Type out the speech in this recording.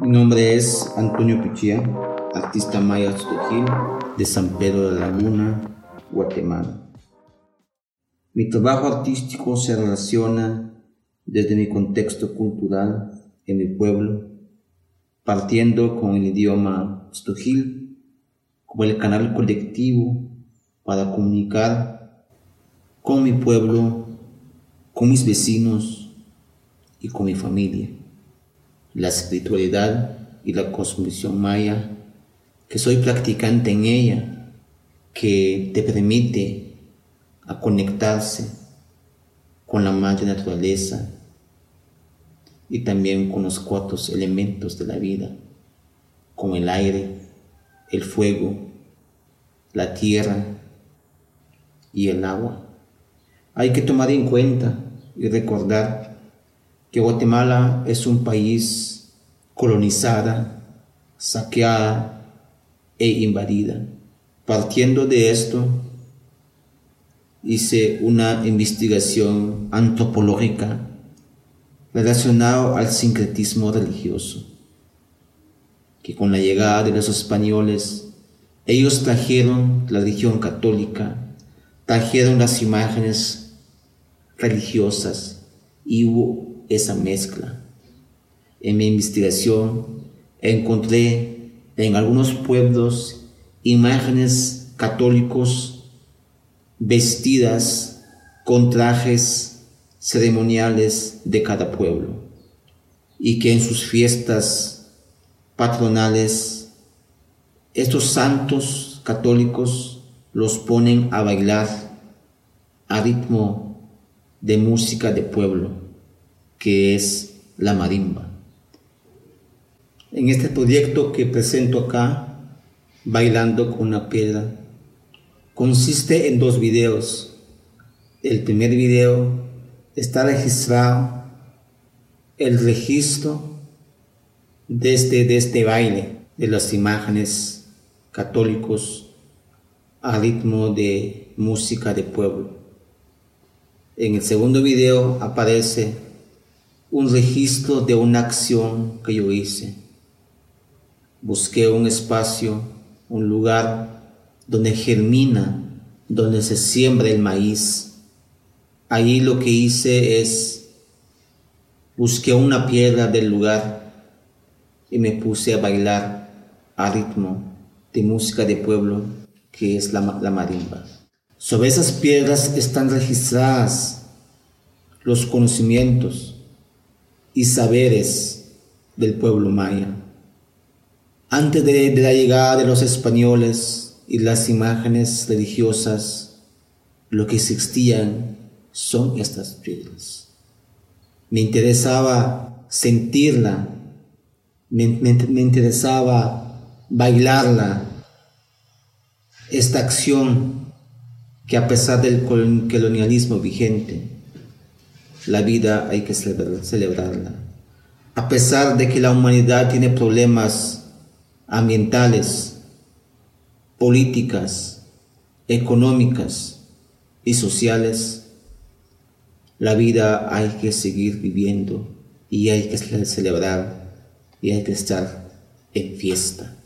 Mi nombre es Antonio Pichía, artista maya Gil de San Pedro de la Laguna, Guatemala. Mi trabajo artístico se relaciona desde mi contexto cultural en mi pueblo, partiendo con el idioma Stojil como el canal colectivo para comunicar con mi pueblo, con mis vecinos y con mi familia. La espiritualidad y la cosmovisión maya, que soy practicante en ella, que te permite a conectarse con la madre naturaleza y también con los cuatro elementos de la vida, como el aire, el fuego, la tierra y el agua. Hay que tomar en cuenta y recordar que Guatemala es un país colonizada, saqueada e invadida. Partiendo de esto, hice una investigación antropológica relacionada al sincretismo religioso, que con la llegada de los españoles, ellos trajeron la religión católica, trajeron las imágenes religiosas y hubo esa mezcla. En mi investigación encontré en algunos pueblos imágenes católicos vestidas con trajes ceremoniales de cada pueblo y que en sus fiestas patronales estos santos católicos los ponen a bailar a ritmo de música de pueblo que es la marimba. En este proyecto que presento acá, bailando con una piedra, consiste en dos videos. El primer video está registrado el registro desde, este, este baile de las imágenes católicos a ritmo de música de pueblo. En el segundo video aparece un registro de una acción que yo hice. Busqué un espacio, un lugar donde germina, donde se siembra el maíz. Allí lo que hice es busqué una piedra del lugar y me puse a bailar a ritmo de música de pueblo que es la, la marimba. Sobre esas piedras están registradas los conocimientos y saberes del pueblo maya. Antes de la llegada de los españoles, y las imágenes religiosas, lo que existían son estas piedras. Me interesaba sentirla, me, interesaba bailarla, esta acción que a pesar del colonialismo vigente, la vida hay que celebrarla. A pesar de que la humanidad tiene problemas ambientales, políticas, económicas y sociales, la vida hay que seguir viviendo y hay que celebrar y hay que estar en fiesta.